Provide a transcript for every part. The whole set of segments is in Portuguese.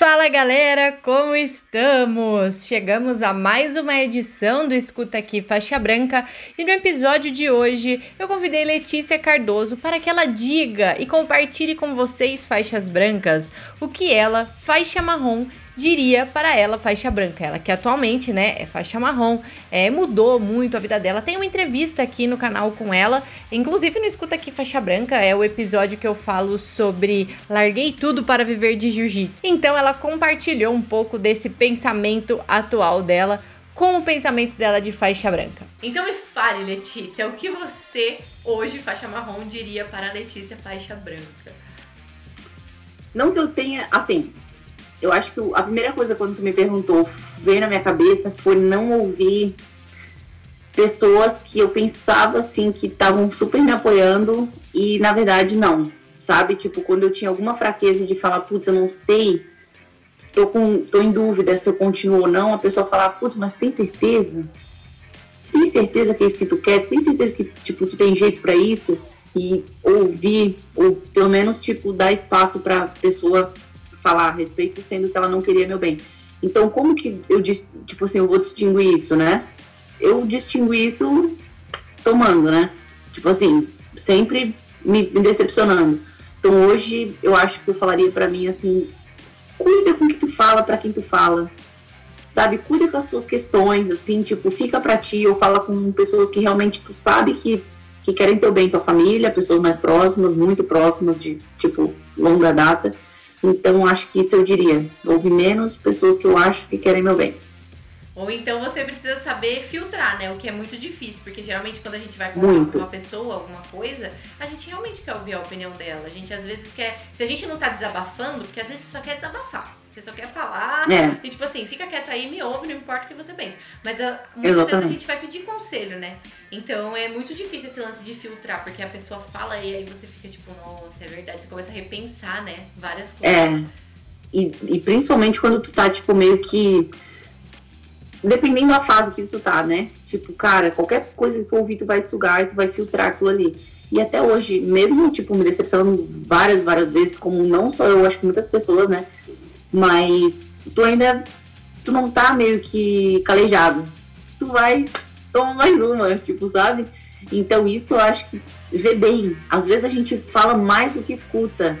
Fala galera, como estamos? Chegamos a mais uma edição do Escuta Aqui Faixa Branca e no episódio de hoje eu convidei Letícia Cardoso para que ela diga e compartilhe com vocês, faixas brancas, o que ela, faixa marrom, diria para ela faixa branca. Ela que atualmente, né, é faixa marrom, é, mudou muito a vida dela. Tem uma entrevista aqui no canal com ela, inclusive no Escuta Aqui Faixa Branca, é o episódio que eu falo sobre larguei tudo para viver de jiu-jitsu. Então ela compartilhou um pouco desse pensamento atual dela com o pensamento dela de faixa branca. Então me fale, Letícia, o que você, hoje, faixa marrom, diria para a Letícia faixa branca? Não que eu tenha, assim, eu acho que a primeira coisa quando tu me perguntou veio na minha cabeça foi não ouvir pessoas que eu pensava assim que estavam super me apoiando e na verdade não, sabe? Tipo, quando eu tinha alguma fraqueza de falar, putz, eu não sei, tô, com, tô em dúvida se eu continuo ou não, a pessoa falar, putz, mas tem certeza? Tu tem certeza que é isso que tu quer? Tu tem certeza que, tipo, tu tem jeito para isso? E ouvir, ou pelo menos, tipo, dar espaço pra pessoa falar a respeito, sendo que ela não queria meu bem. Então, como que eu, tipo assim, eu vou distinguir isso, né? Eu distingo isso tomando, né? Tipo assim, sempre me, me decepcionando. Então, hoje, eu acho que eu falaria para mim assim, cuida com o que tu fala, para quem tu fala. Sabe? Cuida com as tuas questões, assim, tipo, fica para ti ou fala com pessoas que realmente tu sabe que, que querem teu bem, tua família, pessoas mais próximas, muito próximas de, tipo, longa data então, acho que isso eu diria. Houve menos pessoas que eu acho que querem meu bem. Ou então você precisa saber filtrar, né? O que é muito difícil, porque geralmente quando a gente vai conversar com uma pessoa, alguma coisa, a gente realmente quer ouvir a opinião dela. A gente às vezes quer. Se a gente não tá desabafando, porque às vezes você só quer desabafar. Você só quer falar é. e, tipo assim, fica quieto aí, me ouve, não importa o que você pensa. Mas a, ah, muitas Exatamente. vezes a gente vai pedir conselho, né? Então é muito difícil esse lance de filtrar, porque a pessoa fala e aí você fica tipo, nossa, é verdade. Você começa a repensar, né? Várias coisas. É. E, e principalmente quando tu tá, tipo, meio que. Dependendo da fase que tu tá, né? Tipo, cara, qualquer coisa que tu ouvir, tu vai sugar e tu vai filtrar aquilo ali. E até hoje, mesmo, tipo, me decepcionando várias, várias vezes, como não só eu, acho que muitas pessoas, né? Mas tu ainda tu não tá meio que calejado. Tu vai, toma mais uma, tipo, sabe? Então isso eu acho que vê bem. Às vezes a gente fala mais do que escuta,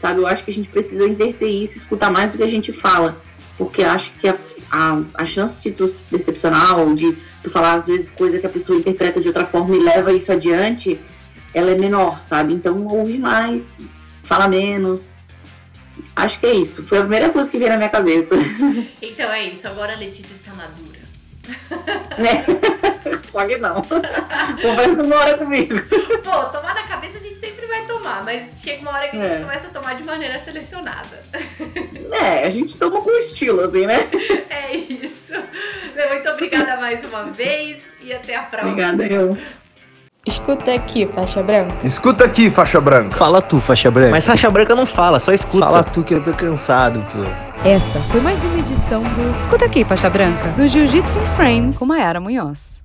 sabe? Eu acho que a gente precisa inverter isso, escutar mais do que a gente fala. Porque acho que a, a, a chance de tu se decepcionar ou de tu falar às vezes coisa que a pessoa interpreta de outra forma e leva isso adiante, ela é menor, sabe? Então ouve mais, fala menos, Acho que é isso. Foi a primeira coisa que veio na minha cabeça. Então é isso. Agora a Letícia está madura. Né? Só que não. Conversa uma hora comigo. Pô, tomar na cabeça a gente sempre vai tomar, mas chega uma hora que a gente é. começa a tomar de maneira selecionada. É, a gente toma com estilo, assim, né? É isso. Muito obrigada mais uma vez e até a próxima. Obrigada, eu. Escuta aqui, faixa branca. Escuta aqui, faixa branca. Fala tu, faixa branca. Mas faixa branca não fala, só escuta. Fala tu que eu tô cansado, pô. Essa foi mais uma edição do Escuta aqui, faixa branca, do Jiu-Jitsu in Frames com Mayara Munhoz.